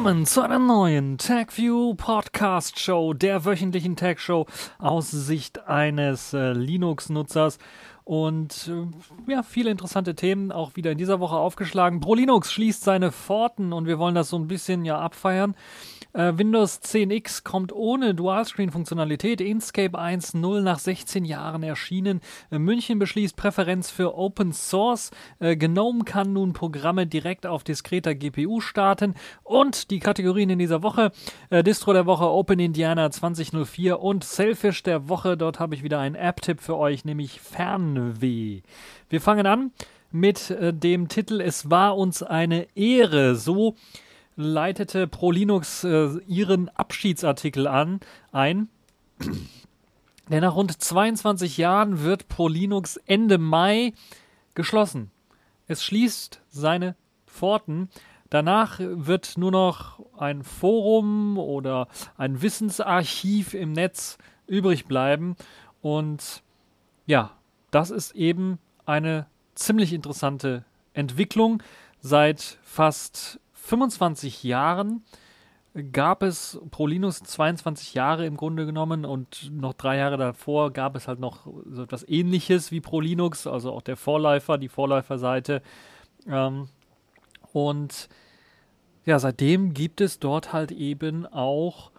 Willkommen zu einer neuen TagView Podcast Show, der wöchentlichen Tag Show aus Sicht eines äh, Linux-Nutzers. Und äh, ja, viele interessante Themen auch wieder in dieser Woche aufgeschlagen. ProLinux schließt seine Pforten und wir wollen das so ein bisschen ja abfeiern. Äh, Windows 10X kommt ohne Dualscreen-Funktionalität. Inkscape 1.0 nach 16 Jahren erschienen. Äh, München beschließt Präferenz für Open Source. Äh, GNOME kann nun Programme direkt auf diskreter GPU starten. Und die Kategorien in dieser Woche: äh, Distro der Woche Open Indiana 2004 und Selfish der Woche. Dort habe ich wieder einen App-Tipp für euch, nämlich Fernweh. Wir fangen an mit äh, dem Titel Es war uns eine Ehre. So leitete ProLinux äh, ihren Abschiedsartikel an, ein. Denn nach rund 22 Jahren wird ProLinux Ende Mai geschlossen. Es schließt seine Pforten. Danach wird nur noch ein Forum oder ein Wissensarchiv im Netz übrig bleiben. Und ja, das ist eben eine ziemlich interessante Entwicklung. Seit fast 25 Jahren gab es ProLinux 22 Jahre im Grunde genommen und noch drei Jahre davor gab es halt noch so etwas ähnliches wie ProLinux, also auch der Vorläufer, die Vorläuferseite. Ähm, und ja, seitdem gibt es dort halt eben auch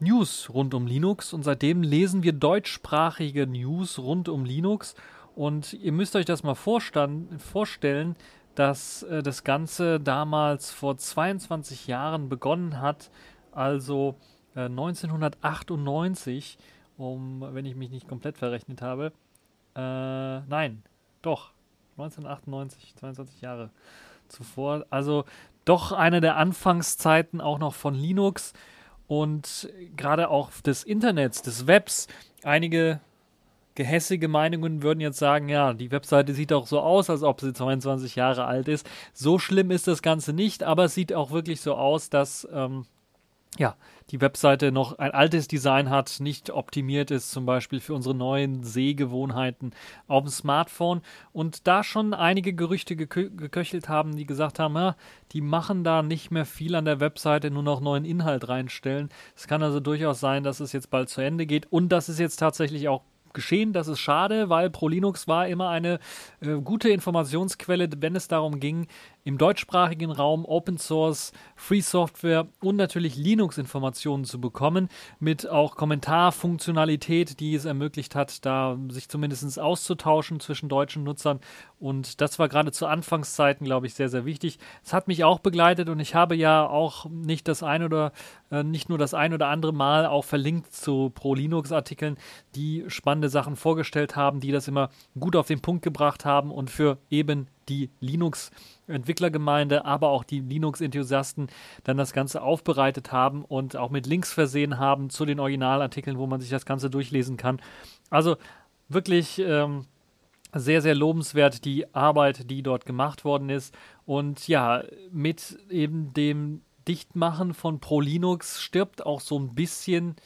News rund um Linux und seitdem lesen wir deutschsprachige News rund um Linux und ihr müsst euch das mal vorstellen, dass äh, das Ganze damals vor 22 Jahren begonnen hat, also äh, 1998, um, wenn ich mich nicht komplett verrechnet habe, äh, nein, doch, 1998, 22 Jahre zuvor, also doch eine der Anfangszeiten auch noch von Linux und gerade auch des Internets, des Webs. Einige gehässige Meinungen würden jetzt sagen, ja, die Webseite sieht auch so aus, als ob sie 22 Jahre alt ist. So schlimm ist das Ganze nicht, aber es sieht auch wirklich so aus, dass ähm, ja, die Webseite noch ein altes Design hat, nicht optimiert ist, zum Beispiel für unsere neuen Sehgewohnheiten auf dem Smartphone. Und da schon einige Gerüchte gekö geköchelt haben, die gesagt haben, ja, die machen da nicht mehr viel an der Webseite, nur noch neuen Inhalt reinstellen. Es kann also durchaus sein, dass es jetzt bald zu Ende geht und dass es jetzt tatsächlich auch geschehen. Das ist schade, weil ProLinux war immer eine äh, gute Informationsquelle, wenn es darum ging, im deutschsprachigen Raum Open Source, Free Software und natürlich Linux-Informationen zu bekommen, mit auch Kommentarfunktionalität, die es ermöglicht hat, da sich zumindest auszutauschen zwischen deutschen Nutzern. Und das war gerade zu Anfangszeiten, glaube ich, sehr, sehr wichtig. Es hat mich auch begleitet und ich habe ja auch nicht das ein oder äh, nicht nur das ein oder andere Mal auch verlinkt zu Pro-Linux-Artikeln, die spannende Sachen vorgestellt haben, die das immer gut auf den Punkt gebracht haben und für eben die Linux-Entwicklergemeinde, aber auch die Linux-Enthusiasten dann das Ganze aufbereitet haben und auch mit Links versehen haben zu den Originalartikeln, wo man sich das Ganze durchlesen kann. Also wirklich ähm, sehr, sehr lobenswert die Arbeit, die dort gemacht worden ist. Und ja, mit eben dem Dichtmachen von ProLinux stirbt auch so ein bisschen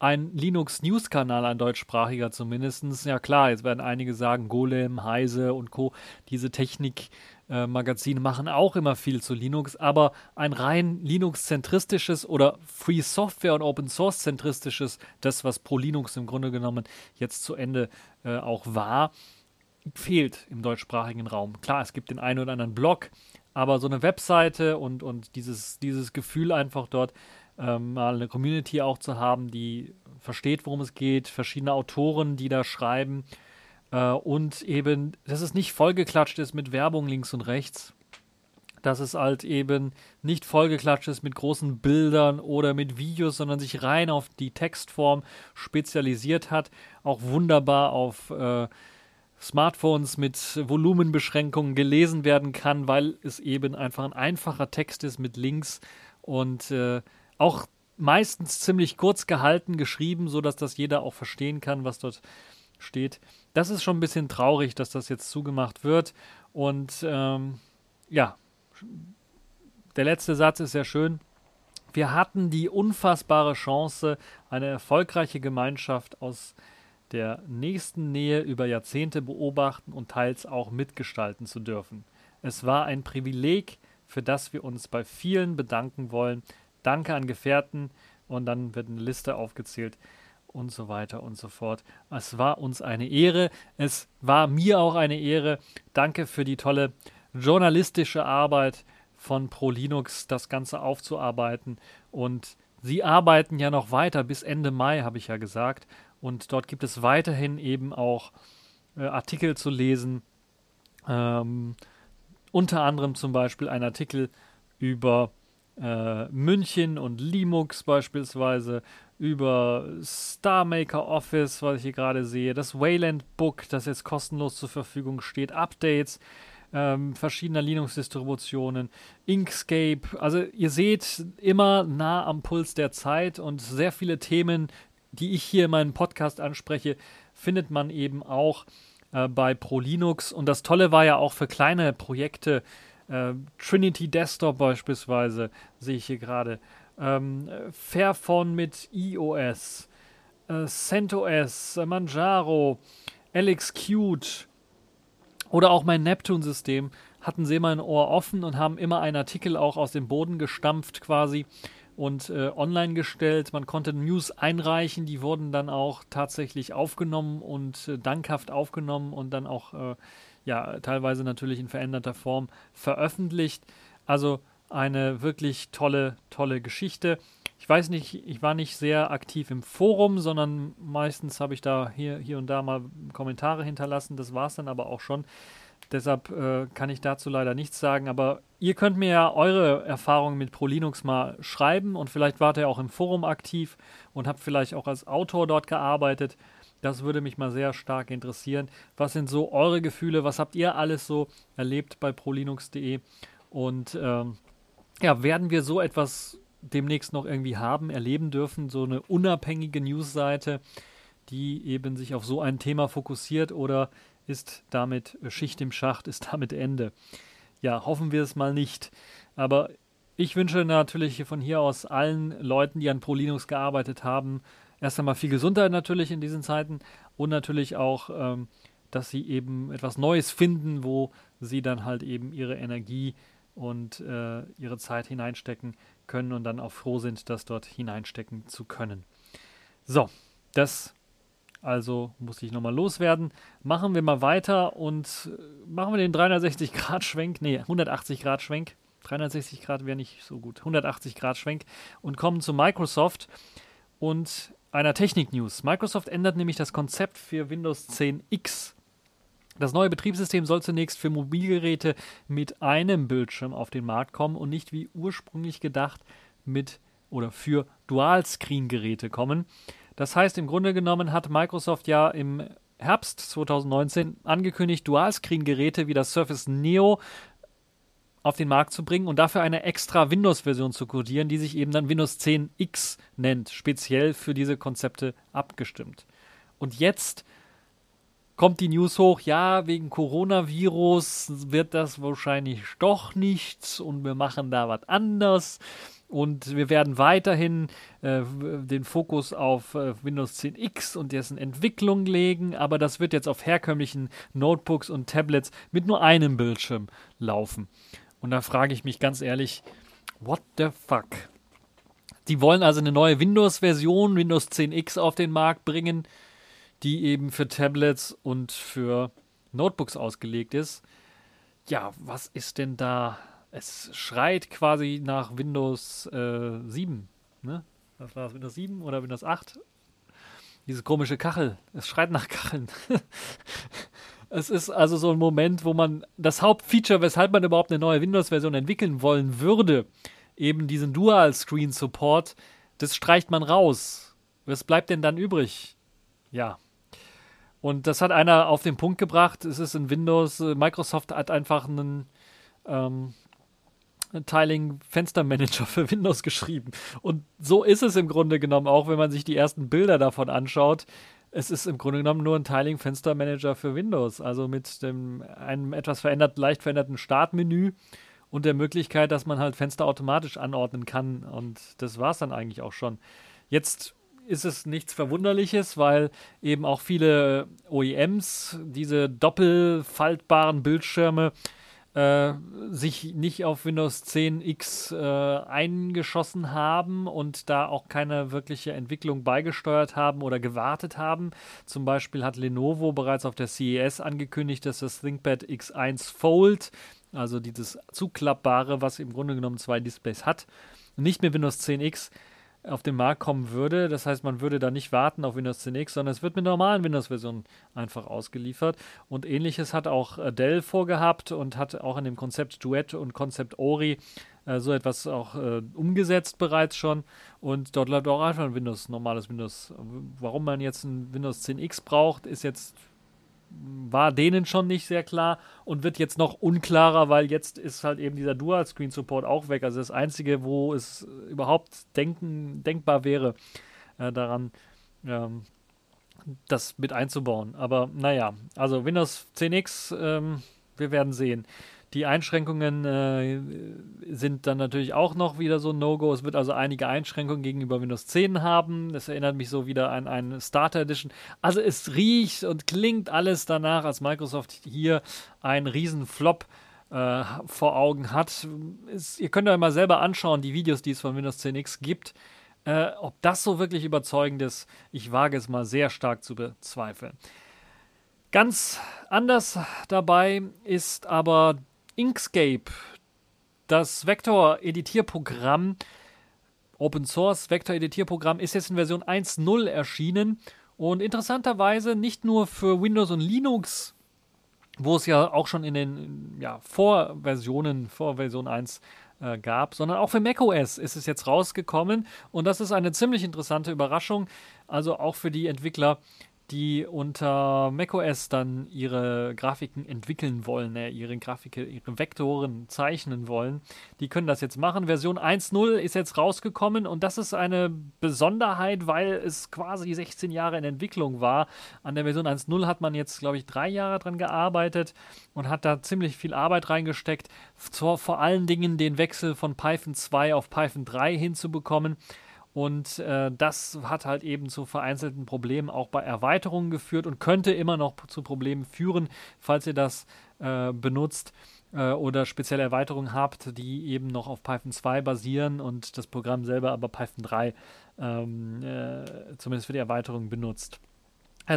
ein Linux-News-Kanal, ein deutschsprachiger zumindest. Ja klar, jetzt werden einige sagen, Golem, Heise und Co., diese Technik-Magazine machen auch immer viel zu Linux, aber ein rein Linux-zentristisches oder Free Software und Open Source-zentristisches, das was pro Linux im Grunde genommen jetzt zu Ende äh, auch war, fehlt im deutschsprachigen Raum. Klar, es gibt den einen oder anderen Blog, aber so eine Webseite und, und dieses, dieses Gefühl einfach dort, ähm, mal eine Community auch zu haben, die versteht, worum es geht, verschiedene Autoren, die da schreiben äh, und eben, dass es nicht vollgeklatscht ist mit Werbung links und rechts, dass es halt eben nicht vollgeklatscht ist mit großen Bildern oder mit Videos, sondern sich rein auf die Textform spezialisiert hat, auch wunderbar auf äh, Smartphones mit Volumenbeschränkungen gelesen werden kann, weil es eben einfach ein einfacher Text ist mit Links und äh, auch meistens ziemlich kurz gehalten geschrieben, sodass das jeder auch verstehen kann, was dort steht. Das ist schon ein bisschen traurig, dass das jetzt zugemacht wird. Und ähm, ja, der letzte Satz ist sehr schön. Wir hatten die unfassbare Chance, eine erfolgreiche Gemeinschaft aus der nächsten Nähe über Jahrzehnte beobachten und teils auch mitgestalten zu dürfen. Es war ein Privileg, für das wir uns bei vielen bedanken wollen. Danke an Gefährten und dann wird eine Liste aufgezählt und so weiter und so fort. Es war uns eine Ehre. Es war mir auch eine Ehre. Danke für die tolle journalistische Arbeit von ProLinux, das Ganze aufzuarbeiten. Und Sie arbeiten ja noch weiter bis Ende Mai, habe ich ja gesagt. Und dort gibt es weiterhin eben auch äh, Artikel zu lesen. Ähm, unter anderem zum Beispiel ein Artikel über äh, München und Linux beispielsweise, über StarMaker Office, was ich hier gerade sehe, das Wayland Book, das jetzt kostenlos zur Verfügung steht, Updates ähm, verschiedener Linux-Distributionen, Inkscape. Also ihr seht immer nah am Puls der Zeit und sehr viele Themen, die ich hier in meinem Podcast anspreche, findet man eben auch äh, bei ProLinux. Und das Tolle war ja auch für kleine Projekte, äh, Trinity Desktop beispielsweise, sehe ich hier gerade, ähm, Fairphone mit iOS, äh, CentOS, Manjaro, LXQt oder auch mein Neptune-System hatten sie immer ein Ohr offen und haben immer einen Artikel auch aus dem Boden gestampft quasi und äh, online gestellt. Man konnte News einreichen, die wurden dann auch tatsächlich aufgenommen und äh, dankhaft aufgenommen und dann auch äh, ja teilweise natürlich in veränderter Form veröffentlicht. Also eine wirklich tolle, tolle Geschichte. Ich weiß nicht, ich war nicht sehr aktiv im Forum, sondern meistens habe ich da hier, hier und da mal Kommentare hinterlassen. Das war es dann aber auch schon. Deshalb äh, kann ich dazu leider nichts sagen. Aber ihr könnt mir ja eure Erfahrungen mit ProLinux mal schreiben und vielleicht wart ihr auch im Forum aktiv und habt vielleicht auch als Autor dort gearbeitet. Das würde mich mal sehr stark interessieren. Was sind so eure Gefühle? Was habt ihr alles so erlebt bei prolinux.de? Und ähm, ja, werden wir so etwas demnächst noch irgendwie haben, erleben dürfen, so eine unabhängige Newsseite, die eben sich auf so ein Thema fokussiert oder ist damit Schicht im Schacht, ist damit Ende. Ja, hoffen wir es mal nicht. Aber ich wünsche natürlich von hier aus allen Leuten, die an ProLinux gearbeitet haben, erst einmal viel Gesundheit natürlich in diesen Zeiten und natürlich auch, ähm, dass sie eben etwas Neues finden, wo sie dann halt eben ihre Energie und äh, ihre Zeit hineinstecken können und dann auch froh sind, das dort hineinstecken zu können. So, das also muss ich nochmal loswerden. Machen wir mal weiter und äh, machen wir den 360-Grad-Schwenk, nee, 180-Grad-Schwenk. 360 Grad wäre nicht so gut. 180 Grad Schwenk und kommen zu Microsoft und einer Technik-News. Microsoft ändert nämlich das Konzept für Windows 10 X. Das neue Betriebssystem soll zunächst für Mobilgeräte mit einem Bildschirm auf den Markt kommen und nicht wie ursprünglich gedacht mit oder für Dual-Screen-Geräte kommen. Das heißt, im Grunde genommen hat Microsoft ja im Herbst 2019 angekündigt, Dual-Screen-Geräte wie das Surface Neo auf den Markt zu bringen und dafür eine extra Windows-Version zu codieren, die sich eben dann Windows 10 X nennt, speziell für diese Konzepte abgestimmt. Und jetzt kommt die News hoch, ja, wegen Coronavirus wird das wahrscheinlich doch nichts und wir machen da was anders. Und wir werden weiterhin äh, den Fokus auf äh, Windows 10 X und dessen Entwicklung legen, aber das wird jetzt auf herkömmlichen Notebooks und Tablets mit nur einem Bildschirm laufen. Und da frage ich mich ganz ehrlich, what the fuck? Die wollen also eine neue Windows-Version, Windows 10 X auf den Markt bringen, die eben für Tablets und für Notebooks ausgelegt ist. Ja, was ist denn da es schreit quasi nach Windows äh, 7. Ne? Was war das? Windows 7 oder Windows 8? Diese komische Kachel. Es schreit nach Kacheln. es ist also so ein Moment, wo man das Hauptfeature, weshalb man überhaupt eine neue Windows-Version entwickeln wollen würde, eben diesen Dual-Screen-Support, das streicht man raus. Was bleibt denn dann übrig? Ja. Und das hat einer auf den Punkt gebracht. Es ist in Windows, äh, Microsoft hat einfach einen ähm, Tiling Fenstermanager für Windows geschrieben. Und so ist es im Grunde genommen auch, wenn man sich die ersten Bilder davon anschaut. Es ist im Grunde genommen nur ein Tiling Fenstermanager für Windows, also mit dem einem etwas verändert, leicht veränderten Startmenü und der Möglichkeit, dass man halt Fenster automatisch anordnen kann. Und das war es dann eigentlich auch schon. Jetzt ist es nichts Verwunderliches, weil eben auch viele OEMs diese doppelfaltbaren Bildschirme äh, sich nicht auf Windows 10 X äh, eingeschossen haben und da auch keine wirkliche Entwicklung beigesteuert haben oder gewartet haben. Zum Beispiel hat Lenovo bereits auf der CES angekündigt, dass das ThinkPad X1 Fold, also dieses zuklappbare, was im Grunde genommen zwei Displays hat, nicht mehr Windows 10 X auf den Markt kommen würde. Das heißt, man würde da nicht warten auf Windows 10 X, sondern es wird mit normalen Windows-Versionen einfach ausgeliefert. Und ähnliches hat auch äh, Dell vorgehabt und hat auch in dem Konzept Duett und Konzept Ori äh, so etwas auch äh, umgesetzt bereits schon. Und dort läuft auch einfach ein Windows, normales Windows. Warum man jetzt ein Windows 10 X braucht, ist jetzt war denen schon nicht sehr klar und wird jetzt noch unklarer, weil jetzt ist halt eben dieser Dual-Screen-Support auch weg. Also das Einzige, wo es überhaupt denken, denkbar wäre, äh, daran ähm, das mit einzubauen. Aber naja, also Windows 10X, ähm, wir werden sehen. Die Einschränkungen äh, sind dann natürlich auch noch wieder so ein No-Go. Es wird also einige Einschränkungen gegenüber Windows 10 haben. Das erinnert mich so wieder an eine Starter Edition. Also es riecht und klingt alles danach, als Microsoft hier einen riesen Flop äh, vor Augen hat. Es, ihr könnt euch mal selber anschauen, die Videos, die es von Windows 10X gibt. Äh, ob das so wirklich überzeugend ist, ich wage es mal sehr stark zu bezweifeln. Ganz anders dabei ist aber Inkscape, das Vektor-Editierprogramm, Open Source Vektor-Editierprogramm, ist jetzt in Version 1.0 erschienen. Und interessanterweise nicht nur für Windows und Linux, wo es ja auch schon in den ja, Vorversionen, vor Version 1 äh, gab, sondern auch für macOS ist es jetzt rausgekommen. Und das ist eine ziemlich interessante Überraschung, also auch für die Entwickler, die unter macOS dann ihre Grafiken entwickeln wollen, äh, ihre Grafiken, ihre Vektoren zeichnen wollen, die können das jetzt machen. Version 1.0 ist jetzt rausgekommen und das ist eine Besonderheit, weil es quasi 16 Jahre in Entwicklung war. An der Version 1.0 hat man jetzt, glaube ich, drei Jahre dran gearbeitet und hat da ziemlich viel Arbeit reingesteckt, vor, vor allen Dingen den Wechsel von Python 2 auf Python 3 hinzubekommen. Und äh, das hat halt eben zu vereinzelten Problemen auch bei Erweiterungen geführt und könnte immer noch zu Problemen führen, falls ihr das äh, benutzt äh, oder spezielle Erweiterungen habt, die eben noch auf Python 2 basieren und das Programm selber aber Python 3 ähm, äh, zumindest für die Erweiterung benutzt.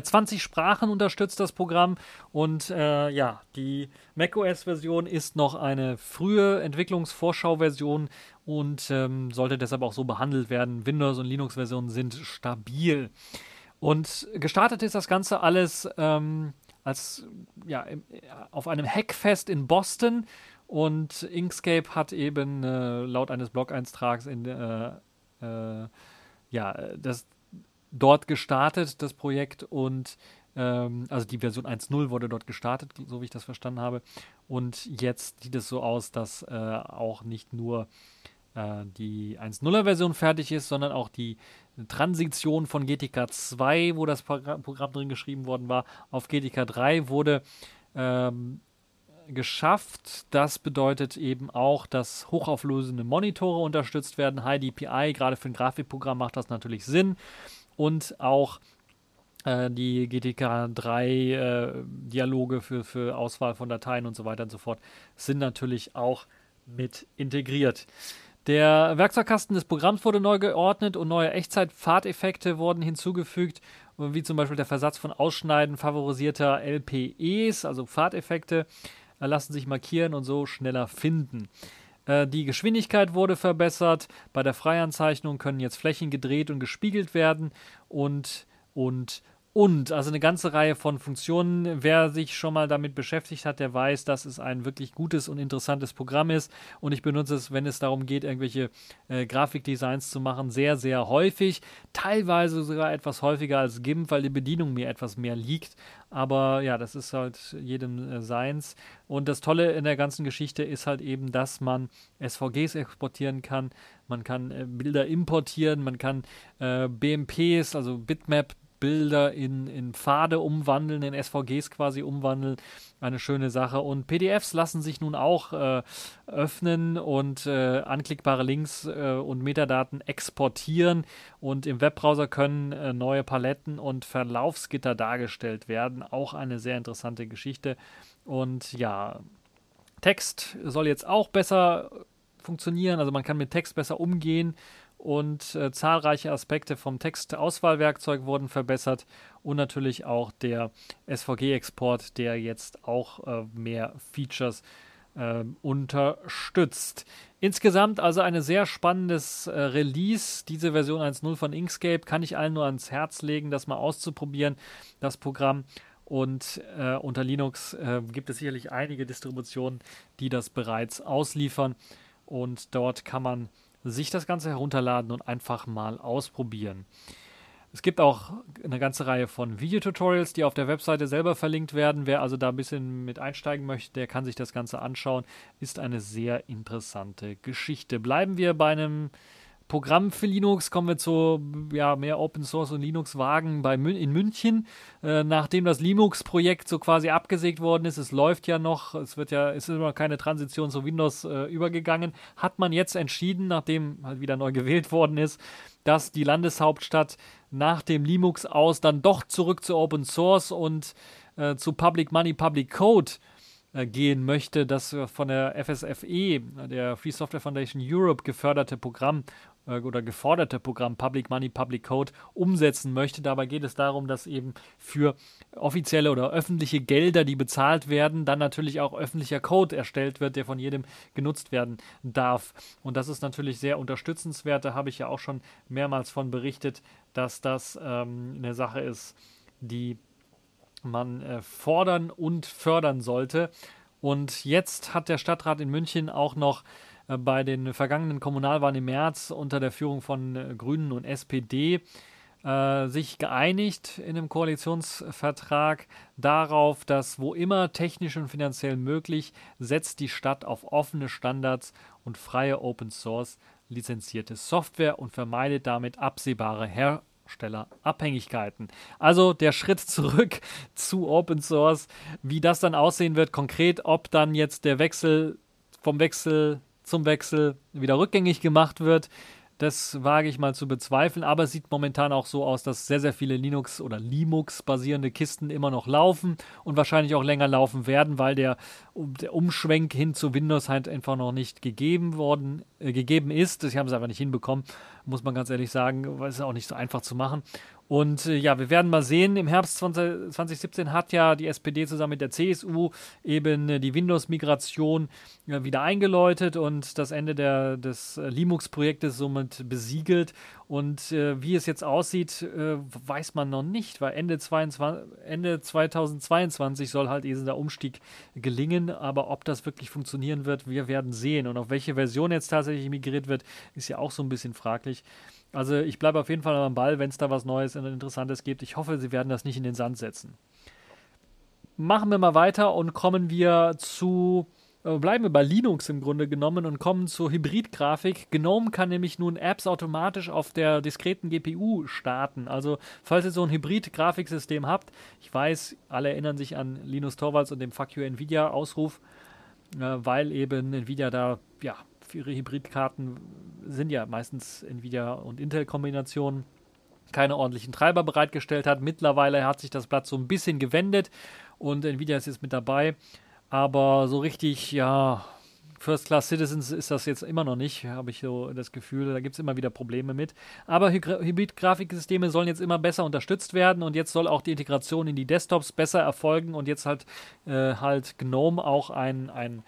20 äh, Sprachen unterstützt das Programm und äh, ja, die macOS-Version ist noch eine frühe Entwicklungsvorschau-Version und ähm, sollte deshalb auch so behandelt werden. Windows- und Linux-Versionen sind stabil. Und gestartet ist das Ganze alles ähm, als ja, auf einem Hackfest in Boston und Inkscape hat eben äh, laut eines Blog-Eintrags in äh, äh, ja, das dort gestartet, das Projekt, und ähm, also die Version 1.0 wurde dort gestartet, so wie ich das verstanden habe. Und jetzt sieht es so aus, dass äh, auch nicht nur äh, die 1.0er Version fertig ist, sondern auch die Transition von GTK 2, wo das Programm drin geschrieben worden war, auf GTK 3 wurde ähm, geschafft. Das bedeutet eben auch, dass hochauflösende Monitore unterstützt werden. High DPI, gerade für ein Grafikprogramm macht das natürlich Sinn und auch äh, die GTK 3 äh, Dialoge für, für Auswahl von Dateien und so weiter und so fort sind natürlich auch mit integriert. Der Werkzeugkasten des Programms wurde neu geordnet und neue Echtzeit-Pfadeffekte wurden hinzugefügt, wie zum Beispiel der Versatz von Ausschneiden favorisierter LPEs, also Pfadeffekte, äh, lassen sich markieren und so schneller finden. Äh, die Geschwindigkeit wurde verbessert. Bei der Freianzeichnung können jetzt Flächen gedreht und gespiegelt werden und, und und also eine ganze Reihe von Funktionen. Wer sich schon mal damit beschäftigt hat, der weiß, dass es ein wirklich gutes und interessantes Programm ist. Und ich benutze es, wenn es darum geht, irgendwelche äh, Grafikdesigns zu machen, sehr, sehr häufig. Teilweise sogar etwas häufiger als GIMP, weil die Bedienung mir etwas mehr liegt. Aber ja, das ist halt jedem äh, seins. Und das Tolle in der ganzen Geschichte ist halt eben, dass man SVGs exportieren kann. Man kann äh, Bilder importieren, man kann äh, BMPs, also Bitmap Bilder in, in Pfade umwandeln, in SVGs quasi umwandeln. Eine schöne Sache. Und PDFs lassen sich nun auch äh, öffnen und äh, anklickbare Links äh, und Metadaten exportieren. Und im Webbrowser können äh, neue Paletten und Verlaufsgitter dargestellt werden. Auch eine sehr interessante Geschichte. Und ja, Text soll jetzt auch besser funktionieren, also man kann mit Text besser umgehen und äh, zahlreiche Aspekte vom Textauswahlwerkzeug wurden verbessert und natürlich auch der SVG-Export, der jetzt auch äh, mehr Features äh, unterstützt. Insgesamt also ein sehr spannendes äh, Release. Diese Version 1.0 von Inkscape kann ich allen nur ans Herz legen, das mal auszuprobieren, das Programm. Und äh, unter Linux äh, gibt es sicherlich einige Distributionen, die das bereits ausliefern. Und dort kann man sich das Ganze herunterladen und einfach mal ausprobieren. Es gibt auch eine ganze Reihe von Videotutorials, die auf der Webseite selber verlinkt werden. Wer also da ein bisschen mit einsteigen möchte, der kann sich das Ganze anschauen. Ist eine sehr interessante Geschichte. Bleiben wir bei einem Programm für Linux kommen wir zu ja, mehr Open Source und Linux-Wagen in München. Äh, nachdem das Linux-Projekt so quasi abgesägt worden ist, es läuft ja noch, es wird ja, es ist immer keine Transition zu Windows äh, übergegangen, hat man jetzt entschieden, nachdem halt wieder neu gewählt worden ist, dass die Landeshauptstadt nach dem Linux aus dann doch zurück zu Open Source und äh, zu Public Money, Public Code äh, gehen möchte, das von der FSFE, der Free Software Foundation Europe, geförderte Programm äh, oder geforderte Programm Public Money, Public Code umsetzen möchte. Dabei geht es darum, dass eben für offizielle oder öffentliche Gelder, die bezahlt werden, dann natürlich auch öffentlicher Code erstellt wird, der von jedem genutzt werden darf. Und das ist natürlich sehr unterstützenswert. Da habe ich ja auch schon mehrmals von berichtet, dass das ähm, eine Sache ist, die man äh, fordern und fördern sollte. Und jetzt hat der Stadtrat in München auch noch äh, bei den vergangenen Kommunalwahlen im März unter der Führung von äh, Grünen und SPD äh, sich geeinigt in einem Koalitionsvertrag darauf, dass wo immer technisch und finanziell möglich, setzt die Stadt auf offene Standards und freie Open Source lizenzierte Software und vermeidet damit absehbare Herstellerabhängigkeiten. Also der Schritt zurück zu Open Source, wie das dann aussehen wird konkret, ob dann jetzt der Wechsel vom Wechsel zum Wechsel wieder rückgängig gemacht wird. Das wage ich mal zu bezweifeln, aber es sieht momentan auch so aus, dass sehr, sehr viele Linux- oder Linux-basierende Kisten immer noch laufen und wahrscheinlich auch länger laufen werden, weil der, der Umschwenk hin zu Windows halt einfach noch nicht gegeben worden, äh, gegeben ist. Sie haben es einfach nicht hinbekommen, muss man ganz ehrlich sagen, weil es ist auch nicht so einfach zu machen. Und äh, ja, wir werden mal sehen. Im Herbst 20, 2017 hat ja die SPD zusammen mit der CSU eben äh, die Windows-Migration äh, wieder eingeläutet und das Ende der, des äh, Linux-Projektes somit besiegelt. Und äh, wie es jetzt aussieht, äh, weiß man noch nicht, weil Ende, 22, Ende 2022 soll halt dieser Umstieg gelingen. Aber ob das wirklich funktionieren wird, wir werden sehen. Und auf welche Version jetzt tatsächlich migriert wird, ist ja auch so ein bisschen fraglich. Also ich bleibe auf jeden Fall am Ball, wenn es da was Neues und Interessantes gibt. Ich hoffe, sie werden das nicht in den Sand setzen. Machen wir mal weiter und kommen wir zu, äh, bleiben wir bei Linux im Grunde genommen und kommen zur Hybridgrafik. GNOME kann nämlich nun Apps automatisch auf der diskreten GPU starten. Also falls ihr so ein Hybrid-Grafiksystem habt, ich weiß, alle erinnern sich an Linus Torvalds und dem Fuck You Nvidia Ausruf, äh, weil eben Nvidia da ja ihre Hybridkarten sind ja meistens Nvidia und Intel-Kombinationen keine ordentlichen Treiber bereitgestellt hat. Mittlerweile hat sich das Blatt so ein bisschen gewendet und Nvidia ist jetzt mit dabei. Aber so richtig, ja, First Class Citizens ist das jetzt immer noch nicht, habe ich so das Gefühl. Da gibt es immer wieder Probleme mit. Aber Hybrid-Grafiksysteme sollen jetzt immer besser unterstützt werden und jetzt soll auch die Integration in die Desktops besser erfolgen und jetzt halt, äh, halt GNOME auch ein, ein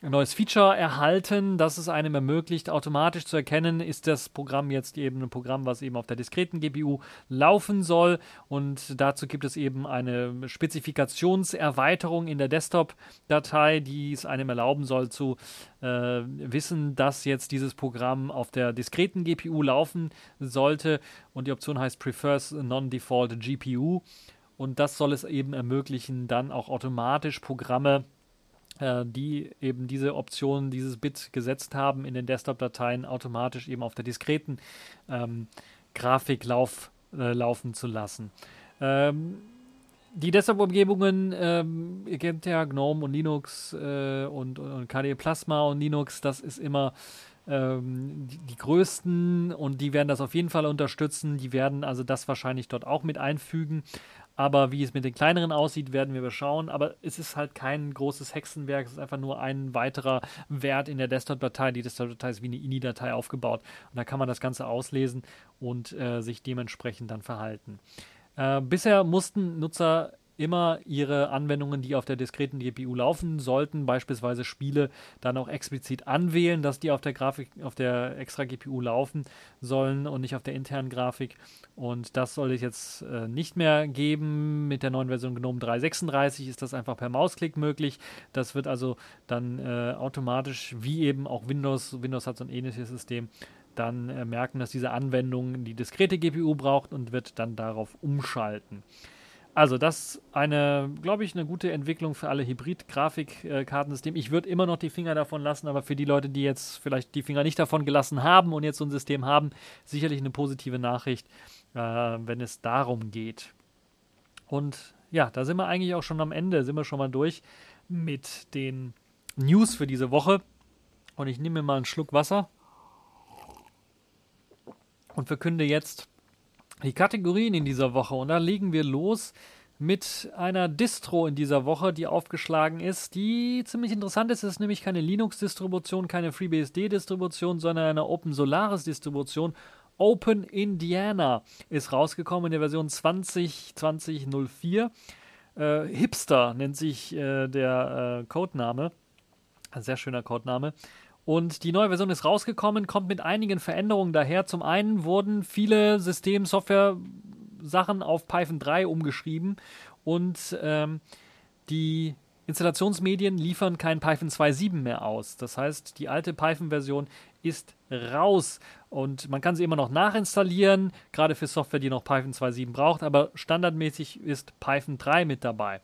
ein neues Feature erhalten, das es einem ermöglicht, automatisch zu erkennen, ist das Programm jetzt eben ein Programm, was eben auf der diskreten GPU laufen soll. Und dazu gibt es eben eine Spezifikationserweiterung in der Desktop-Datei, die es einem erlauben soll zu äh, wissen, dass jetzt dieses Programm auf der diskreten GPU laufen sollte. Und die Option heißt Prefers Non-Default GPU. Und das soll es eben ermöglichen, dann auch automatisch Programme äh, die eben diese Option, dieses Bit gesetzt haben, in den Desktop-Dateien automatisch eben auf der diskreten ähm, Grafik lauf, äh, laufen zu lassen. Ähm, die Desktop-Umgebungen, ähm, ihr kennt ja GNOME und Linux äh, und, und KDE Plasma und Linux, das ist immer ähm, die, die, größten und die werden das auf jeden Fall unterstützen. Die werden also das wahrscheinlich dort auch mit einfügen. Aber wie es mit den kleineren aussieht, werden wir beschauen. Aber es ist halt kein großes Hexenwerk. Es ist einfach nur ein weiterer Wert in der Desktop-Datei. Die Desktop-Datei ist wie eine INI-Datei aufgebaut. Und da kann man das Ganze auslesen und äh, sich dementsprechend dann verhalten. Äh, bisher mussten Nutzer immer ihre Anwendungen, die auf der diskreten GPU laufen sollten, beispielsweise Spiele, dann auch explizit anwählen, dass die auf der Grafik, auf der extra GPU laufen sollen und nicht auf der internen Grafik. Und das soll es jetzt äh, nicht mehr geben. Mit der neuen Version GNOME 336 ist das einfach per Mausklick möglich. Das wird also dann äh, automatisch, wie eben auch Windows, Windows hat so ein ähnliches System, dann äh, merken, dass diese Anwendung die diskrete GPU braucht und wird dann darauf umschalten. Also das eine, glaube ich, eine gute Entwicklung für alle Hybrid-Grafikkartensysteme. Ich würde immer noch die Finger davon lassen, aber für die Leute, die jetzt vielleicht die Finger nicht davon gelassen haben und jetzt so ein System haben, sicherlich eine positive Nachricht, äh, wenn es darum geht. Und ja, da sind wir eigentlich auch schon am Ende, sind wir schon mal durch mit den News für diese Woche. Und ich nehme mir mal einen Schluck Wasser und verkünde jetzt die Kategorien in dieser Woche. Und da legen wir los mit einer Distro in dieser Woche, die aufgeschlagen ist, die ziemlich interessant ist. Es ist nämlich keine Linux-Distribution, keine FreeBSD-Distribution, sondern eine Open Solaris-Distribution. Open Indiana ist rausgekommen in der Version 20.20.04. Äh, Hipster nennt sich äh, der äh, Codename. Ein sehr schöner Codename. Und die neue Version ist rausgekommen, kommt mit einigen Veränderungen daher. Zum einen wurden viele System-Software-Sachen auf Python 3 umgeschrieben und ähm, die Installationsmedien liefern kein Python 2.7 mehr aus. Das heißt, die alte Python-Version ist raus und man kann sie immer noch nachinstallieren, gerade für Software, die noch Python 2.7 braucht, aber standardmäßig ist Python 3 mit dabei.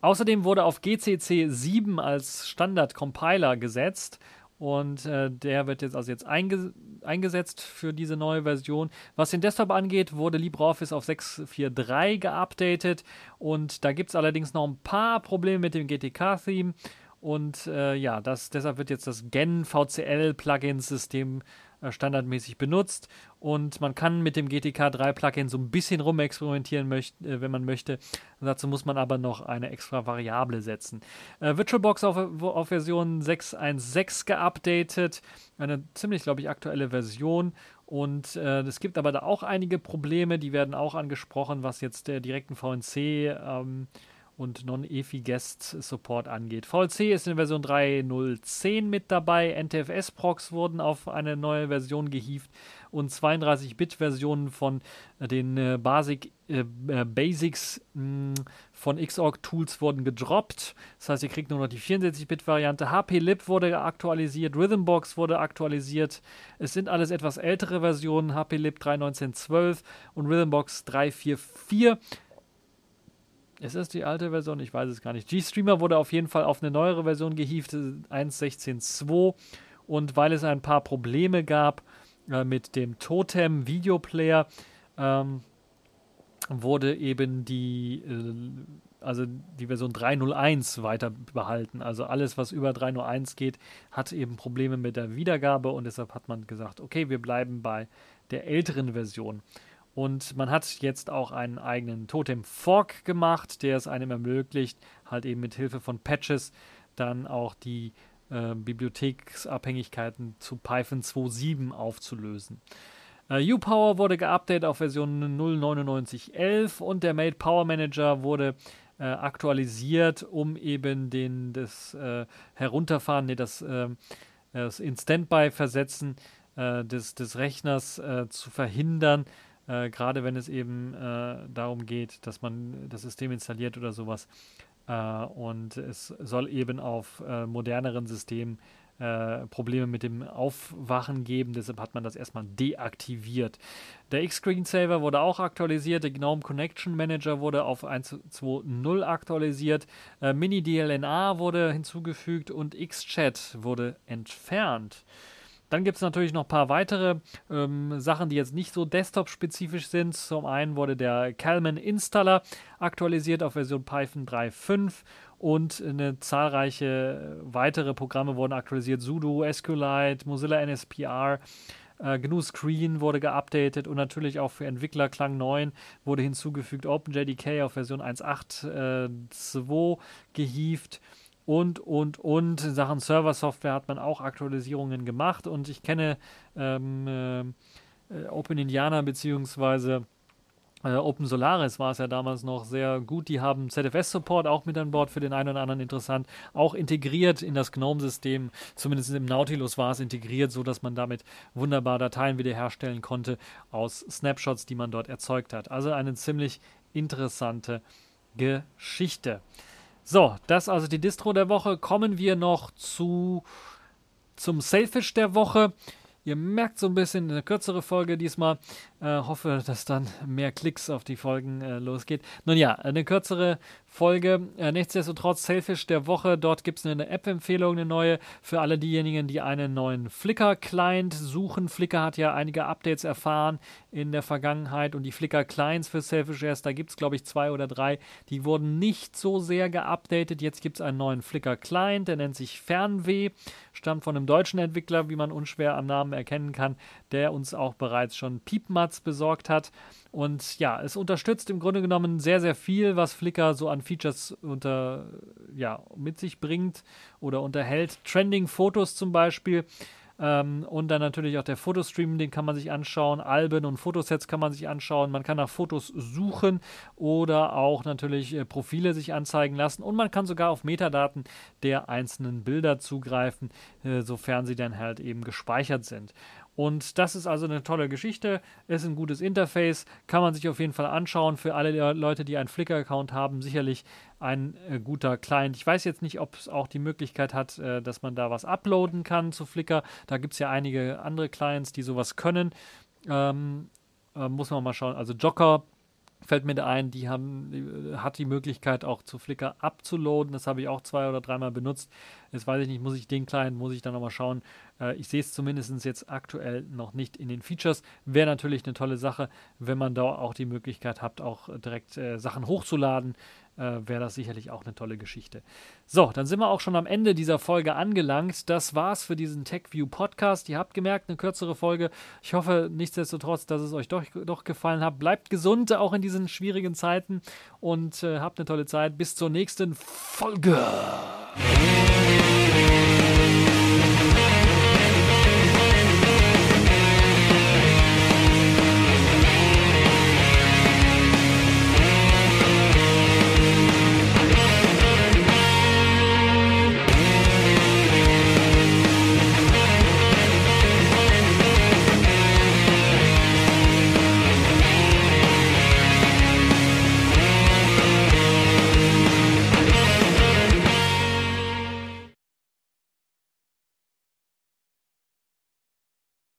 Außerdem wurde auf GCC 7 als Standard-Compiler gesetzt und äh, der wird jetzt also jetzt einge eingesetzt für diese neue Version. Was den Desktop angeht, wurde LibreOffice auf 6.4.3 geupdatet und da gibt es allerdings noch ein paar Probleme mit dem GTK-Theme. Und äh, ja, das, deshalb wird jetzt das Gen VCL Plugin-System äh, standardmäßig benutzt und man kann mit dem GTK 3 Plugin so ein bisschen rumexperimentieren, äh, wenn man möchte. Dazu muss man aber noch eine extra Variable setzen. Äh, VirtualBox auf, auf Version 6.1.6 geupdatet, eine ziemlich, glaube ich, aktuelle Version und äh, es gibt aber da auch einige Probleme, die werden auch angesprochen, was jetzt der direkten VNC ähm, und Non-EFI-Guest-Support angeht. VLC ist in Version 3.0.10 mit dabei, NTFS-Procs wurden auf eine neue Version gehievt und 32-Bit-Versionen von den äh, Basic, äh, äh Basics mh, hm, von Xorg-Tools wurden gedroppt. Das heißt, ihr kriegt nur noch die 64-Bit-Variante. HP-Lib wurde aktualisiert, Rhythmbox wurde aktualisiert. Es sind alles etwas ältere Versionen, HP-Lib 3.19.12 und Rhythmbox 3.4.4. Ist das die alte Version? Ich weiß es gar nicht. G-Streamer wurde auf jeden Fall auf eine neuere Version gehievt, 1.16.2. Und weil es ein paar Probleme gab äh, mit dem Totem Videoplayer, ähm, wurde eben die, äh, also die Version 3.01 weiter behalten. Also alles, was über 3.01 geht, hat eben Probleme mit der Wiedergabe und deshalb hat man gesagt, okay, wir bleiben bei der älteren Version. Und man hat jetzt auch einen eigenen Totem Fork gemacht, der es einem ermöglicht, halt eben mit Hilfe von Patches dann auch die äh, Bibliotheksabhängigkeiten zu Python 2.7 aufzulösen. Äh, UPower wurde geupdatet auf Version 0.99.11 und der Made Power Manager wurde äh, aktualisiert, um eben den das äh, Herunterfahren, nee, das, äh, das in Standby versetzen äh, des, des Rechners äh, zu verhindern äh, gerade wenn es eben äh, darum geht, dass man das System installiert oder sowas. Äh, und es soll eben auf äh, moderneren Systemen äh, Probleme mit dem Aufwachen geben, deshalb hat man das erstmal deaktiviert. Der X-Screensaver wurde auch aktualisiert, der GNOME Connection Manager wurde auf 1.2.0 aktualisiert, äh, Mini-DLNA wurde hinzugefügt und X-Chat wurde entfernt. Dann gibt es natürlich noch ein paar weitere ähm, Sachen, die jetzt nicht so desktop-spezifisch sind. Zum einen wurde der Calman Installer aktualisiert auf Version Python 3.5 und eine zahlreiche weitere Programme wurden aktualisiert. Sudo, SQLite, Mozilla NSPR, Äh, GNU Screen wurde geupdatet und natürlich auch für Entwickler Klang 9 wurde hinzugefügt OpenJDK auf Version 1.8.2 äh, gehievt und, und, und. In Sachen Server-Software hat man auch Aktualisierungen gemacht und ich kenne ähm, äh, äh Open Indiana beziehungsweise äh, Open Solaris war es ja damals noch sehr gut. Die haben ZFS-Support auch mit an Bord für den einen oder anderen interessant. Auch integriert in das GNOME-System, zumindest im Nautilus war es integriert, sodass man damit wunderbar Dateien wiederherstellen konnte aus Snapshots, die man dort erzeugt hat. Also eine ziemlich interessante Geschichte. So, das also die Distro der Woche. Kommen wir noch zu zum Sailfish der Woche. Ihr merkt so ein bisschen eine kürzere Folge diesmal. Äh, hoffe, dass dann mehr Klicks auf die Folgen äh, losgeht. Nun ja, eine kürzere Folge. Äh, nichtsdestotrotz, Selfish der Woche. Dort gibt es eine App-Empfehlung, eine neue für alle diejenigen, die einen neuen Flickr-Client suchen. Flickr hat ja einige Updates erfahren in der Vergangenheit und die Flickr-Clients für Selfish erst, da gibt es glaube ich zwei oder drei, die wurden nicht so sehr geupdatet. Jetzt gibt es einen neuen Flickr-Client, der nennt sich Fernweh, stammt von einem deutschen Entwickler, wie man unschwer am Namen erkennen kann, der uns auch bereits schon Piepmatz besorgt hat. Und ja, es unterstützt im Grunde genommen sehr, sehr viel, was Flickr so an Features unter, ja, mit sich bringt oder unterhält. Trending-Fotos zum Beispiel. Ähm, und dann natürlich auch der Fotostream, den kann man sich anschauen. Alben und Fotosets kann man sich anschauen. Man kann nach Fotos suchen oder auch natürlich äh, Profile sich anzeigen lassen. Und man kann sogar auf Metadaten der einzelnen Bilder zugreifen, äh, sofern sie dann halt eben gespeichert sind. Und das ist also eine tolle Geschichte, ist ein gutes Interface, kann man sich auf jeden Fall anschauen. Für alle Leute, die einen Flickr-Account haben, sicherlich ein äh, guter Client. Ich weiß jetzt nicht, ob es auch die Möglichkeit hat, äh, dass man da was uploaden kann zu Flickr. Da gibt es ja einige andere Clients, die sowas können. Ähm, äh, muss man mal schauen. Also Jocker fällt mir da ein, die haben, die, hat die Möglichkeit auch zu Flickr abzuladen. Das habe ich auch zwei oder dreimal benutzt. Jetzt weiß ich nicht, muss ich den Client, muss ich dann nochmal schauen. Äh, ich sehe es zumindest jetzt aktuell noch nicht in den Features. Wäre natürlich eine tolle Sache, wenn man da auch die Möglichkeit hat, auch direkt äh, Sachen hochzuladen äh, wäre das sicherlich auch eine tolle Geschichte. So, dann sind wir auch schon am Ende dieser Folge angelangt. Das war's für diesen TechView Podcast. Ihr habt gemerkt, eine kürzere Folge. Ich hoffe nichtsdestotrotz, dass es euch doch, doch gefallen hat. Bleibt gesund, auch in diesen schwierigen Zeiten und äh, habt eine tolle Zeit. Bis zur nächsten Folge.